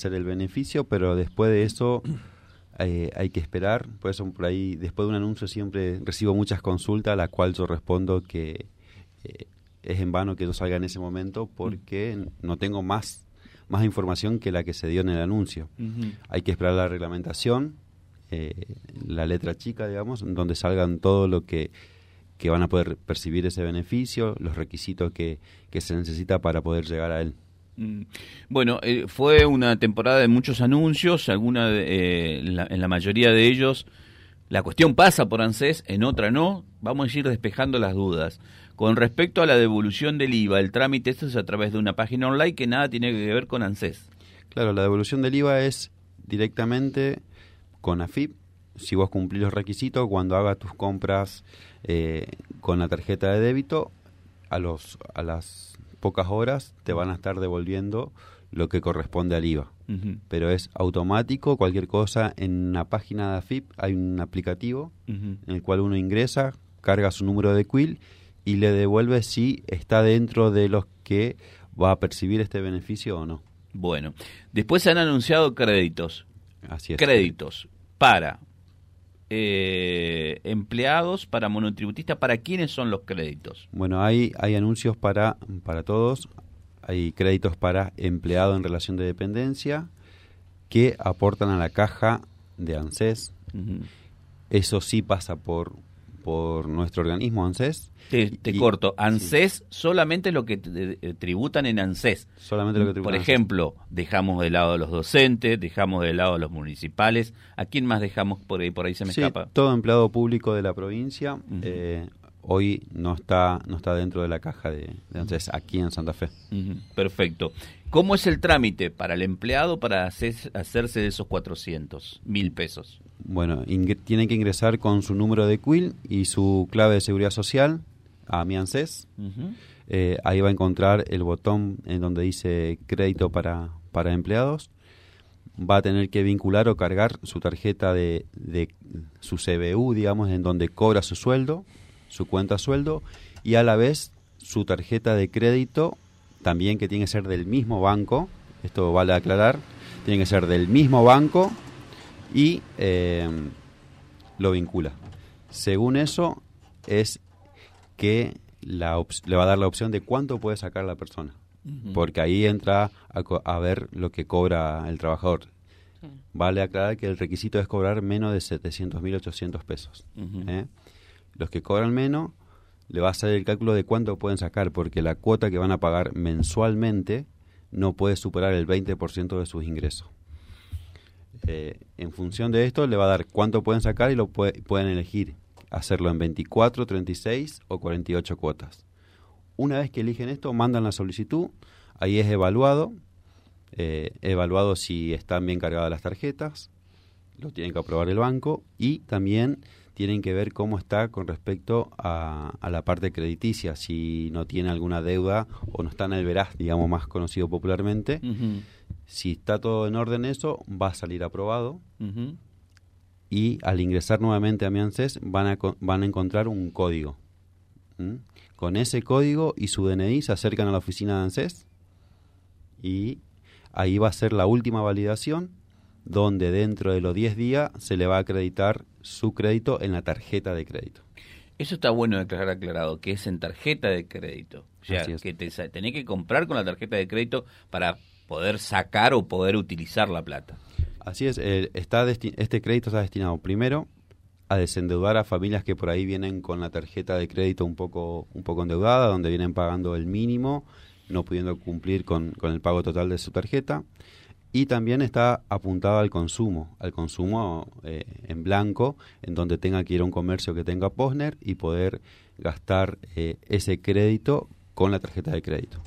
ser el beneficio, pero después de eso eh, hay que esperar. Por eso, por ahí, después de un anuncio siempre recibo muchas consultas, a las cuales yo respondo que eh, es en vano que yo salga en ese momento porque no tengo más, más información que la que se dio en el anuncio. Hay que esperar la reglamentación, eh, la letra chica, digamos, donde salgan todo lo que que van a poder percibir ese beneficio, los requisitos que, que se necesita para poder llegar a él. Mm. Bueno, eh, fue una temporada de muchos anuncios, alguna eh, en, la, mayoría de ellos la cuestión pasa por ANSES, en otra no. Vamos a ir despejando las dudas. Con respecto a la devolución del IVA, el trámite esto es a través de una página online que nada tiene que ver con ANSES. Claro, la devolución del IVA es directamente con AFIP. Si vos cumplís los requisitos, cuando hagas tus compras eh, con la tarjeta de débito, a, los, a las pocas horas te van a estar devolviendo lo que corresponde al IVA. Pero es automático, cualquier cosa en la página de AFIP hay un aplicativo en el cual uno ingresa, carga su número de quill y le devuelve si está dentro de los que va a percibir este beneficio o no. Bueno, después se han anunciado créditos. Así es. Créditos para eh, empleados, para monotributistas, ¿para quiénes son los créditos? Bueno, hay, hay anuncios para, para todos, hay créditos para empleado en relación de dependencia que aportan a la caja de ANSES. Eso sí pasa por, por nuestro organismo ANSES. Te, corto, ANSES solamente lo que eh, tributan en ANSES. Solamente lo que tributan Por ejemplo, dejamos de lado a los docentes, dejamos de lado a los municipales. ¿A quién más dejamos por ahí? Por ahí se me escapa. Todo empleado público de la provincia. Eh, hoy no está no está dentro de la caja de, ANSES aquí en Santa Fe. Perfecto. ¿Cómo es el trámite para el empleado para hacerse de esos 400 mil pesos? Bueno, tiene que ingresar con su número de quill y su clave de seguridad social a mi ANSES. Eh, ahí va a encontrar el botón en donde dice crédito para, para empleados. Va a tener que vincular o cargar su tarjeta de, de su CBU, digamos, en donde cobra su sueldo, su cuenta sueldo, y a la vez su tarjeta de crédito, también que tiene que ser del mismo banco, esto vale aclarar, tiene que ser del mismo banco y eh, lo vincula. Según eso, es que la le va a dar la opción de cuánto puede sacar la persona. Porque ahí entra a, ver lo que cobra el trabajador. Vale aclarar que el requisito es cobrar menos de 700.800 pesos. ¿eh? Los que cobran menos, le va a hacer el cálculo de cuánto pueden sacar, porque la cuota que van a pagar mensualmente no puede superar el 20% de sus ingresos. Eh, en función de esto, le va a dar cuánto pueden sacar y lo pueden elegir hacerlo en 24, 36 o 48 cuotas. Una vez que eligen esto, mandan la solicitud, ahí es evaluado, eh, evaluado si están bien cargadas las tarjetas, lo tienen que aprobar el banco y también tienen que ver cómo está con respecto a, la parte crediticia, si no tiene alguna deuda o no está en el veraz, digamos más conocido popularmente. Si está todo en orden eso, va a salir aprobado y al ingresar nuevamente a mi ANSES van a, van a encontrar un código. Con ese código y su DNI se acercan a la oficina de ANSES y ahí va a ser la última validación donde dentro de los 10 días se le va a acreditar su crédito en la tarjeta de crédito. Eso está bueno de aclarar aclarado, que es en tarjeta de crédito. O sea, que te, tenés que comprar con la tarjeta de crédito para poder sacar o poder utilizar la plata. Así es, está este crédito está destinado primero a desendeudar a familias que por ahí vienen con la tarjeta de crédito un poco, un poco endeudada, donde vienen pagando el mínimo, no pudiendo cumplir con, el pago total de su tarjeta. Y también está apuntado al consumo, al consumo eh, en blanco, en donde tenga que ir a un comercio que tenga Posner y poder gastar eh, ese crédito con la tarjeta de crédito.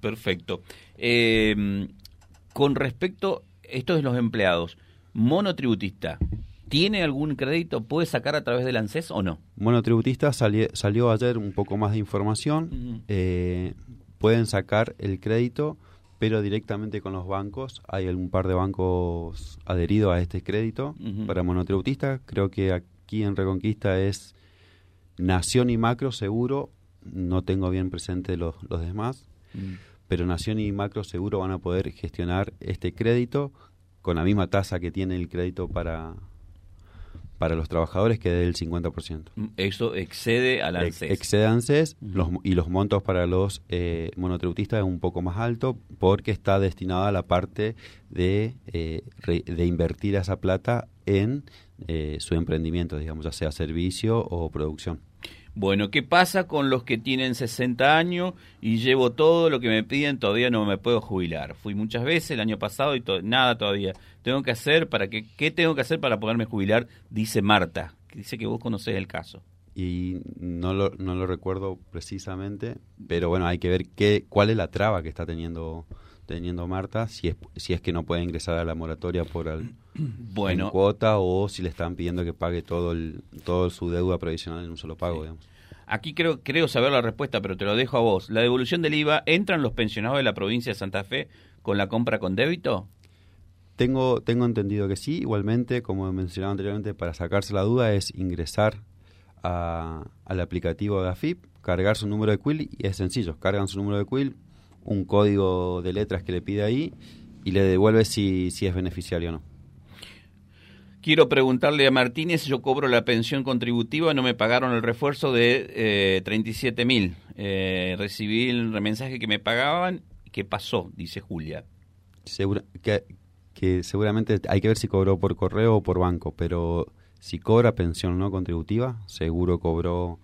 perfecto. Eh, con respecto esto es los empleados. Monotributista, ¿tiene algún crédito? ¿Puede sacar a través del ANSES o no? Monotributista salió ayer un poco más de información. Eh, pueden sacar el crédito, pero directamente con los bancos. Hay un par de bancos adheridos a este crédito para monotributistas. Creo que aquí en Reconquista es Nación y Macro seguro. No tengo bien presente los, los demás. pero Nación y Macro Seguro van a poder gestionar este crédito con la misma tasa que tiene el crédito para, para los trabajadores que del 50%. Mm, eso excede al ANSES. excede ANSES los, y los montos para los eh, monotributistas es un poco más alto porque está destinado a la parte de, eh, de invertir esa plata en eh, su emprendimiento, digamos, ya sea servicio o producción. Bueno, ¿qué pasa con los que tienen 60 años y llevo todo lo que me piden, todavía no me puedo jubilar? Fui muchas veces el año pasado y nada todavía. Tengo que hacer para que qué tengo que hacer para poderme jubilar, dice Marta, que dice que vos conocés el caso. Y no lo, no lo recuerdo precisamente, pero bueno, hay que ver qué cuál es la traba que está teniendo teniendo Marta, si es, si es que no puede ingresar a la moratoria por el, bueno. cuota o si le están pidiendo que pague todo el, todo su deuda previsional en un solo pago. Digamos. Aquí creo, creo saber la respuesta, pero te lo dejo a vos. ¿La devolución del IVA entran los pensionados de la provincia de Santa Fe con la compra con débito? Tengo, tengo entendido que sí. Igualmente, como he mencionado anteriormente, para sacarse la duda es ingresar a, al aplicativo de AFIP, cargar su número de quill y es sencillo. Cargan su número de quill, un código de letras que le pide ahí y le devuelve si, si es beneficiario o no. Quiero preguntarle a Martínez, yo cobro la pensión contributiva, no me pagaron el refuerzo de eh, 37 mil. Eh, recibí el mensaje que me pagaban. ¿Qué pasó? Dice Julia. que, que seguramente hay que ver si cobró por correo o por banco, pero si cobra pensión no contributiva, seguro cobró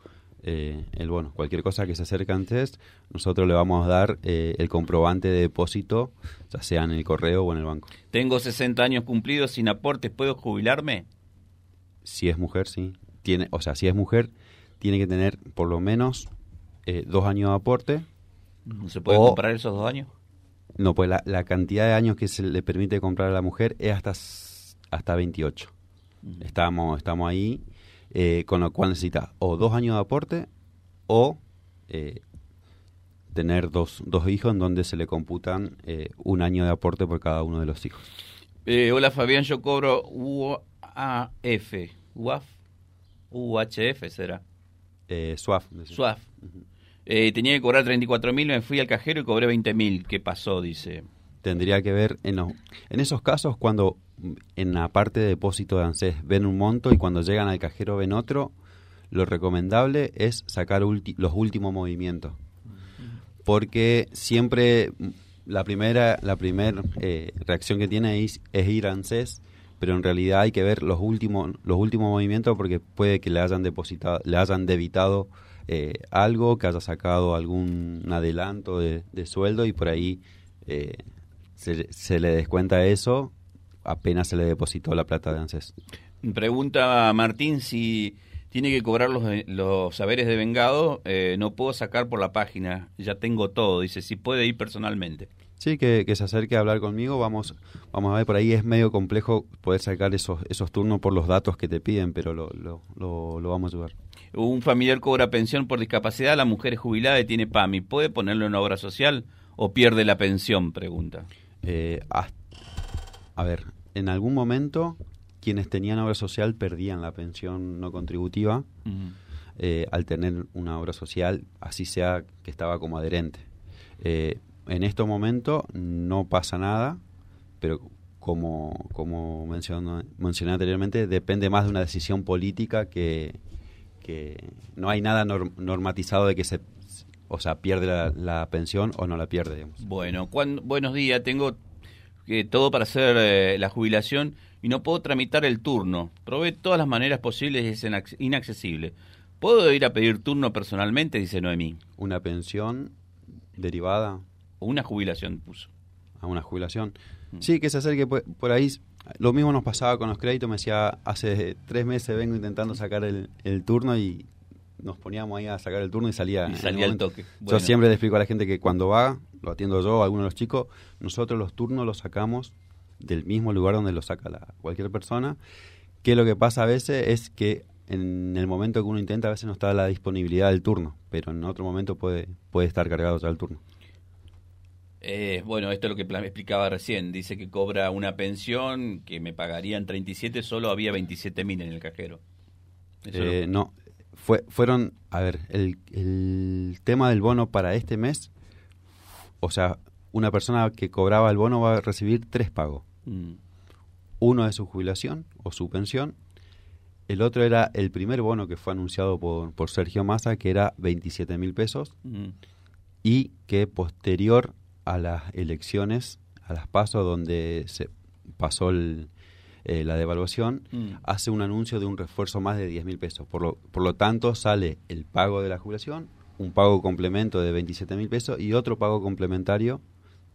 eh, el bono. Cualquier cosa que se acerque antes, nosotros le vamos a dar eh, el comprobante de depósito, ya sea en el correo o en el banco. Tengo 60 años cumplidos sin aportes, ¿puedo jubilarme? Si es mujer, sí. Tiene, o sea, si es mujer, tiene que tener por lo menos eh, dos años de aporte. ¿Se puede comprar esos dos años? No, pues la, cantidad de años que se le permite comprar a la mujer es hasta, hasta 28. Estamos, estamos ahí eh, con lo cual necesita o dos años de aporte o eh, tener dos, dos hijos en donde se le computan eh, un año de aporte por cada uno de los hijos. hola Fabián, yo cobro UAF, UAF, UHF será. SUAF. SUAF. tenía que cobrar 34 mil, me fui al cajero y cobré 20 mil. ¿Qué pasó? Dice. Tendría que ver en, en esos casos cuando en la parte de depósito de ANSES ven un monto y cuando llegan al cajero ven otro, lo recomendable es sacar los últimos movimientos. Porque siempre la primera, la primera eh, reacción que tiene es, ir a ANSES, pero en realidad hay que ver los últimos, los últimos movimientos porque puede que le hayan depositado, le hayan debitado eh, algo, que haya sacado algún adelanto de, sueldo y por ahí eh, se, le descuenta eso apenas se le depositó la plata de ANSES. Pregunta Martín si tiene que cobrar los, los saberes de vengado, eh, no puedo sacar por la página, ya tengo todo, dice, si puede ir personalmente. Sí, que, se acerque a hablar conmigo, vamos, vamos a ver, por ahí es medio complejo poder sacar esos, esos turnos por los datos que te piden, pero lo, lo, lo, vamos a ayudar. Un familiar cobra pensión por discapacidad, la mujer es jubilada y tiene PAMI, ¿puede ponerlo en obra social o pierde la pensión? Pregunta. Eh, a ver, en algún momento quienes tenían obra social perdían la pensión no contributiva eh, al tener una obra social, así sea que estaba como adherente. Eh, en este momento no pasa nada, pero como, como mencioné, mencioné anteriormente, depende más de una decisión política que, que no hay nada normatizado de que se o sea, pierde la, pensión o no la pierde. Bueno, buenos días. Tengo que todo para hacer eh, la jubilación y no puedo tramitar el turno. Probé todas las maneras posibles y es inaccesible. ¿Puedo ir a pedir turno personalmente? Dice Noemí. ¿Una pensión derivada? O una jubilación puso. A una jubilación. Mm. Sí, que se acerque por, por, ahí. Lo mismo nos pasaba con los créditos. Me decía, hace tres meses vengo intentando sacar el, el turno y nos poníamos ahí a sacar el turno y salía. Y salía el, toque. Yo siempre le explico a la gente que cuando va, lo atiendo yo, alguno de los chicos, nosotros los turnos los sacamos del mismo lugar donde lo saca la, cualquier persona. Que lo que pasa a veces es que en el momento que uno intenta, a veces no está la disponibilidad del turno, pero en otro momento puede, puede estar cargado ya el turno. Eh, bueno, esto es lo que explicaba recién. Dice que cobra una pensión que me pagarían 37, solo había 27 mil en el cajero. Eh, no, fue, fueron, a ver, el, el tema del bono para este mes o sea, una persona que cobraba el bono va a recibir tres pagos. Mm. Uno de su jubilación o su pensión. El otro era el primer bono que fue anunciado por, por Sergio Massa, que era 27 mil pesos. Mm. Y que posterior a las elecciones, a las pasos donde se pasó el, eh, la devaluación, Mm. hace un anuncio de un refuerzo más de 10 mil pesos. Por lo, por lo tanto, sale el pago de la jubilación, un pago complemento de 27 mil pesos y otro pago complementario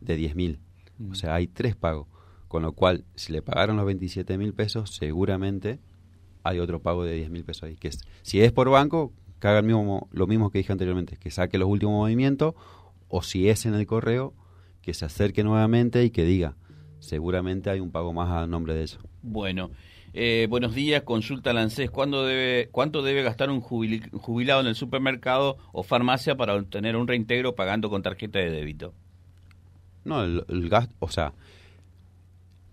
de 10 mil. Mm. O sea, hay tres pagos. Con lo cual, si le pagaron los 27 mil pesos, seguramente hay otro pago de 10 mil pesos ahí. Que es, si es por banco, que haga el mismo, lo mismo que dije anteriormente, que saque los últimos movimientos, o si es en el correo, que se acerque nuevamente y que diga, seguramente hay un pago más a nombre de eso. Bueno, eh, buenos días, consulta Lancés. ¿Cuándo debe, ¿Cuánto debe gastar un jubilado en el supermercado o farmacia para obtener un reintegro pagando con tarjeta de débito? No, el, el gasto, o sea,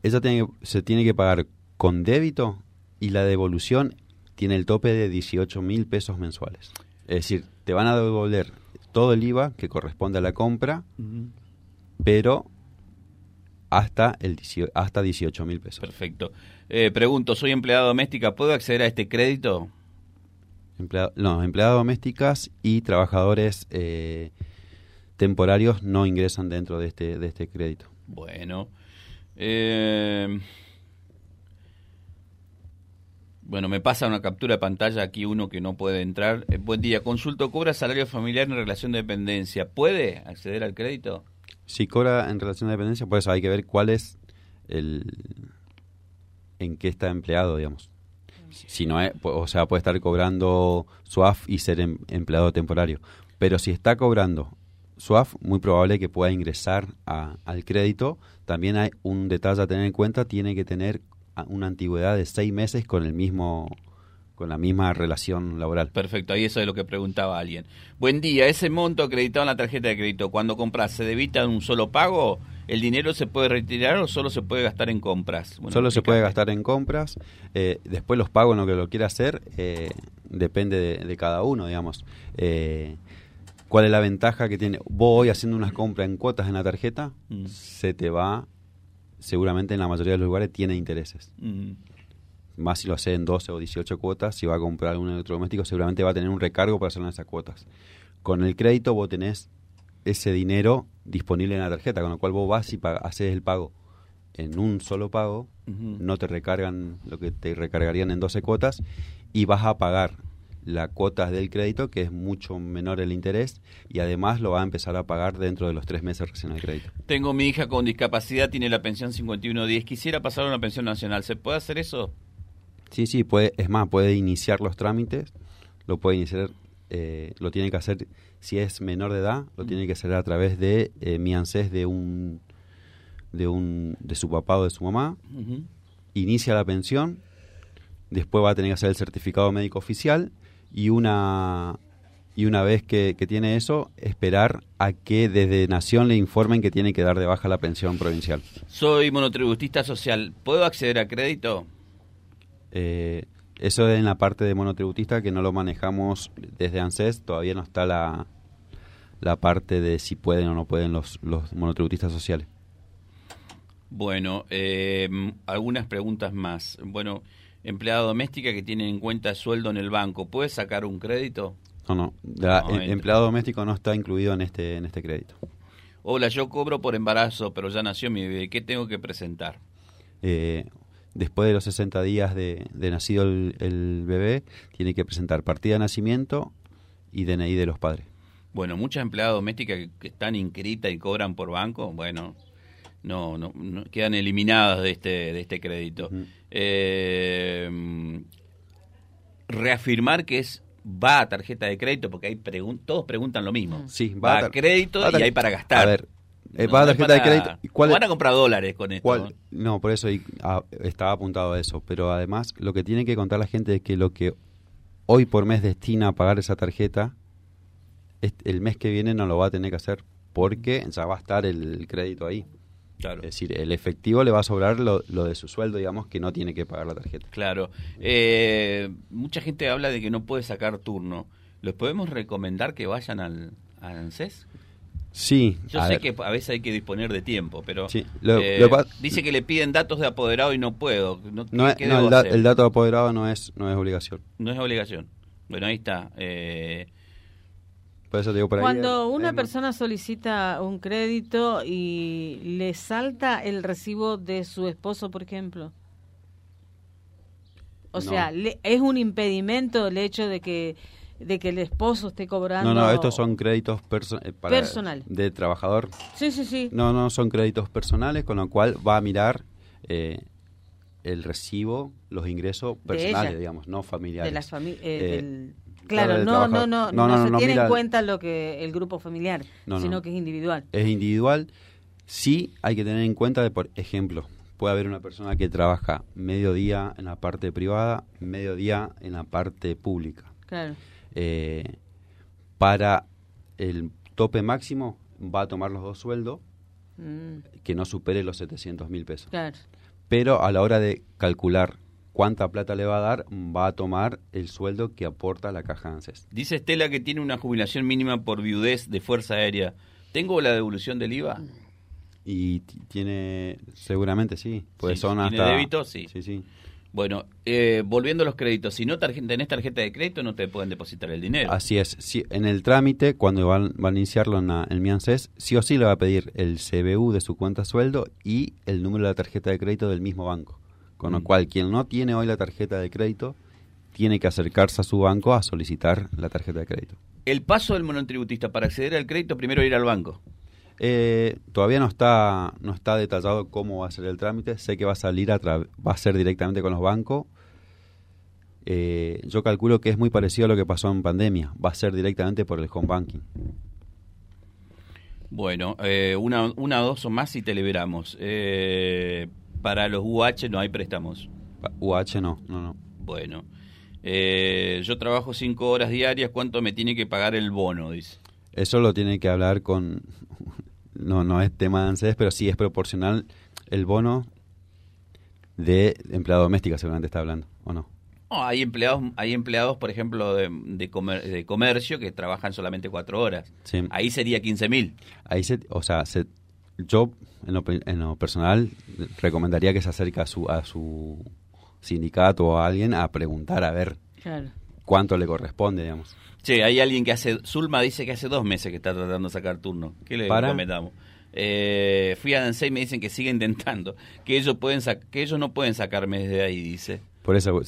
esa tiene se tiene que pagar con débito y la devolución tiene el tope de 18 mil pesos mensuales. Es decir, te van a devolver todo el IVA que corresponde a la compra, pero hasta el 18 hasta 18 mil pesos. Perfecto. Eh, pregunto, soy empleada doméstica, ¿puedo acceder a este crédito? Emplea- no, empleadas domésticas y trabajadores eh, temporarios no ingresan dentro de este, de este crédito. Bueno. Eh, bueno, me pasa una captura de pantalla aquí uno que no puede entrar. Eh, buen día, consulto, ¿cobra salario familiar en relación de dependencia? ¿Puede acceder al crédito? Si cobra en relación de dependencia, por eso hay que ver cuál es el en qué está empleado, digamos. Si no es, o sea, puede estar cobrando SUAF y ser em- empleado temporario. Pero si está cobrando SUAF, muy probable que pueda ingresar a- al crédito. También hay un detalle a tener en cuenta, tiene que tener a- una antigüedad de seis meses con el mismo con la misma relación laboral. Perfecto, ahí eso es lo que preguntaba alguien. Buen día, ese monto acreditado en la tarjeta de crédito, cuando compras, ¿se debita en un solo pago? ¿El dinero se puede retirar o solo se puede gastar en compras? Bueno, Solo se puede gastar en compras. eh, después los pagos en lo que lo quiera hacer eh, depende de, de cada uno, digamos. Eh, ¿Cuál es la ventaja que tiene? Vos hoy haciendo unas compras en cuotas en la tarjeta, Mm. se te va, seguramente en la mayoría de los lugares tiene intereses. Mm, Más si lo hace en 12 o 18 cuotas, si va a comprar un electrodoméstico, seguramente va a tener un recargo para hacerlo en esas cuotas. Con el crédito vos tenés ese dinero disponible en la tarjeta, con lo cual vos vas y haces el pago en un solo pago, no te recargan lo que te recargarían en 12 cuotas y vas a pagar la cuota del crédito, que es mucho menor el interés, y además lo va a empezar a pagar dentro de los tres meses recién del crédito. Tengo mi hija con discapacidad, tiene la pensión 5110. Quisiera pasar a una pensión nacional. ¿Se puede hacer eso? Sí, sí, puede, es más, puede iniciar los trámites, lo puede iniciar, eh, lo tiene que hacer, si es menor de edad, lo tiene que hacer a través de eh, mi ANSES de un, de un, de su papá o de su mamá, inicia la pensión, después va a tener que hacer el certificado médico oficial y una y una vez que, que tiene eso, esperar a que desde Nación le informen que tiene que dar de baja la pensión provincial. Soy monotributista social. ¿Puedo acceder a crédito? Eh, eso en la parte de monotributista que no lo manejamos desde ANSES, todavía no está la, la parte de si pueden o no pueden los, los monotributistas sociales. Bueno, eh, algunas preguntas más. Bueno, empleada doméstica que tiene en cuenta sueldo en el banco, ¿puede sacar un crédito? No, no, la- No, em- empleado doméstico no está incluido en este, en este crédito. Hola, yo cobro por embarazo, pero ya nació mi bebé. ¿Qué tengo que presentar? Eh, después de los 60 días de, de nacido el, el bebé, tiene que presentar partida de nacimiento y DNI de los padres. Bueno, muchas empleadas domésticas que, que están inscritas y cobran por banco, bueno, no, no, no- quedan eliminadas de este, de este crédito. Eh, reafirmar que es va a tarjeta de crédito, porque hay pregun- todos preguntan lo mismo. Sí, va, va a crédito va a tar- y hay para gastar. A ver, eh, No, tarjeta de crédito. ¿Y cuál van a comprar dólares con esto. ¿Cuál? No, por eso ah, estaba apuntado a eso. Pero además, lo que tiene que contar la gente es que lo que hoy por mes destina a pagar esa tarjeta, el mes que viene no lo va a tener que hacer porque ya va a estar el crédito ahí. Claro. Es decir, el efectivo le va a sobrar lo, lo de su sueldo, digamos, que no tiene que pagar la tarjeta. Claro. Eh, mucha gente habla de que no puede sacar turno. ¿Les podemos recomendar que vayan al, al ANSES? Sí. Yo a sé ver. que a veces hay que disponer de tiempo, pero Sí, lo- eh, lo dice que le piden datos de apoderado y no puedo. No, No, ¿qué- es- qué no, debo el, da- hacer? el dato apoderado no es, no es obligación. No es obligación. Bueno, ahí está. Eh, Por eso te digo por ahí. Cuando es- una persona solicita un crédito y le salta el recibo de su esposo, por ejemplo. O No. sea, le- es un impedimento el hecho de que de que el esposo esté cobrando. No, no, estos son créditos perso- eh, para- Personal. de trabajador. Sí, sí, sí. No, no, son créditos personales, con lo cual va a mirar eh, el recibo, los ingresos personales, ella. digamos, no familiares. de las familias. Eh, claro, del no, no, no, no, No, no, se no, tiene mira- en cuenta lo que el grupo familiar, No, sino no. que es individual. es individual. Sí hay que tener en cuenta, de, por ejemplo, puede haber una persona que trabaja medio día en la parte privada, medio día en la parte pública. Claro. Eh, para el tope máximo va a tomar los dos sueldos Mm, que no supere los 700 mil pesos. claro. Pero a la hora de calcular cuánta plata le va a dar, va a tomar el sueldo que aporta la caja ANSES. dice Estela que tiene una jubilación mínima por viudez de Fuerza Aérea. ¿Tengo la devolución del IVA? Y ti- tiene, seguramente sí, pues Sí, son ¿tiene hasta... débito? Sí. Sí, sí. Bueno, eh, volviendo a los créditos, si no tarje- tenés tarjeta de crédito no te pueden depositar el dinero. Así es. Sí, en el trámite, cuando van, van a iniciarlo en, la- en mi ANSES, sí o sí le va a pedir el CBU de su cuenta sueldo y el número de la tarjeta de crédito del mismo banco. Con lo Mm. cual, quien no tiene hoy la tarjeta de crédito, tiene que acercarse a su banco a solicitar la tarjeta de crédito. El paso del monotributista para acceder al crédito, primero ir al banco. Eh, todavía no está no está detallado cómo va a ser el trámite. Sé que va a salir a va a ser directamente con los bancos. Eh, yo calculo que es muy parecido a lo que pasó en pandemia. Va a ser directamente por el home banking. Bueno, eh, una, una, dos o más y te liberamos. Eh, para los UH no hay préstamos. UH no, no, no. Bueno, yo trabajo cinco horas diarias, ¿cuánto me tiene que pagar el bono? Dice. Eso lo tiene que hablar con... No, no es tema de ANSES, pero sí es proporcional el bono de empleada doméstica, seguramente está hablando, ¿o no? No, hay empleados, hay empleados, por ejemplo, de, de, comer- de comercio que trabajan solamente cuatro horas. Sí. Ahí sería 15 mil. Ahí se, o sea, se, yo en lo, en lo personal recomendaría que se acerque a su, a su sindicato o a alguien a preguntar a ver Claro. cuánto le corresponde, digamos. Che, hay alguien que hace, Zulma dice que hace dos meses que está tratando de sacar turno. ¿Qué le ¿Para? comentamos? Eh, fui a Dansei y me dicen que sigue intentando, que ellos pueden que ellos no pueden sacarme desde ahí, dice. Por eso,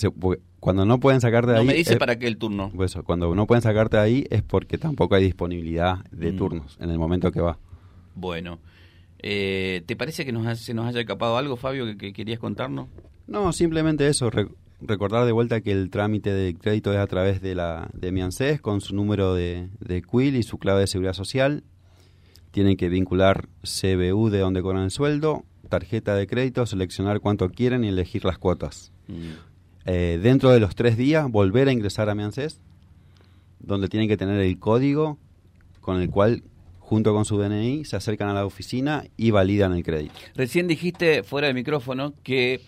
cuando no pueden sacarte de No ahí... me dice es- para qué el turno. por eso, cuando no pueden sacarte de ahí es porque tampoco hay disponibilidad de Mm. turnos en el momento que va. Bueno, eh, ¿te parece que nos se nos haya escapado algo, Fabio, que, que querías contarnos? No, simplemente eso, re- recordar de vuelta que el trámite de crédito es a través de la de mi ANSES con su número de, de CUIL y su clave de seguridad social. Tienen que vincular CBU de donde cobran el sueldo, tarjeta de crédito, seleccionar cuánto quieren y elegir las cuotas. Eh, dentro de los tres días, volver a ingresar a mi ANSES, donde tienen que tener el código con el cual, junto con su DNI, se acercan a la oficina y validan el crédito. Recién dijiste fuera del micrófono que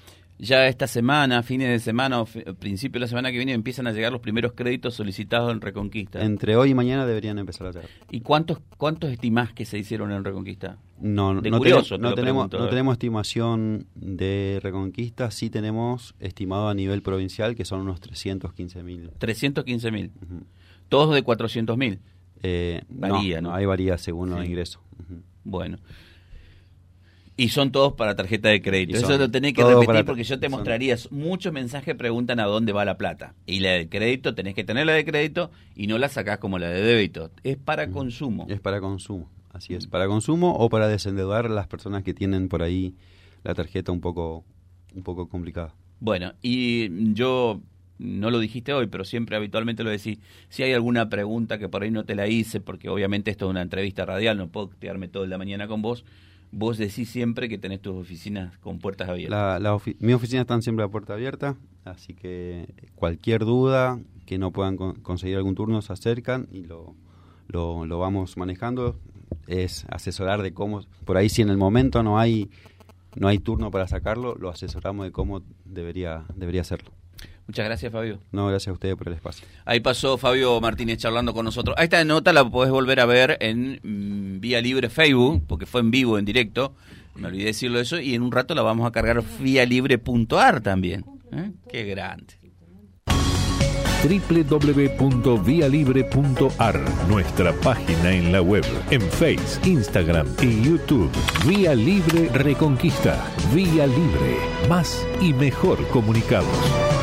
ya esta semana, fines de semana o principio de la semana que viene empiezan a llegar los primeros créditos solicitados en Reconquista. Entre hoy y mañana deberían empezar a llegar. ¿Y cuántos cuántos estimás que se hicieron en Reconquista? No, De no, curioso tenemos, te no, tenemos, pregunto, no eh. tenemos estimación de Reconquista, sí tenemos estimado a nivel provincial que son unos 315 mil. 315 mil. Todos de 400 mil. Eh, Varía, ¿no? Ahí varía según los ingresos. Bueno. Y son todos para tarjeta de crédito. Eso lo tenés que repetir para- porque yo te mostraría. Muchos mensajes preguntan a dónde va la plata. Y la de crédito, tenés que tener la de crédito y no la sacás como la de débito. Es para consumo. Es para consumo, así es. Para consumo o para desendeudar las personas que tienen por ahí la tarjeta un poco, un poco complicada. Bueno, y yo no lo dijiste hoy, pero siempre habitualmente lo decís. Si hay alguna pregunta que por ahí no te la hice, porque obviamente esto es una entrevista radial, no puedo quedarme toda la mañana con vos. Vos decís siempre que tenés tus oficinas con puertas abiertas. La, la ofi- mi oficina están siempre a puerta abierta, así que cualquier duda que no puedan con- conseguir algún turno se acercan y lo, lo, lo vamos manejando. Es asesorar de cómo, por ahí si en el momento no hay no hay turno para sacarlo, lo asesoramos de cómo debería debería hacerlo. Muchas gracias, Fabio. No, gracias a ustedes por el espacio. Ahí pasó Fabio Martínez charlando con nosotros. Esta nota la podés volver a ver en mm, Vía Libre Facebook, porque fue en vivo, en directo. Me olvidé decirlo eso. Y en un rato la vamos a cargar vía libre.ar también. ¿Eh? Qué grande www.vialibre.ar, nuestra página en la web, en Face, Instagram y YouTube. Vía Libre Reconquista. Vía Libre. Más y mejor comunicados.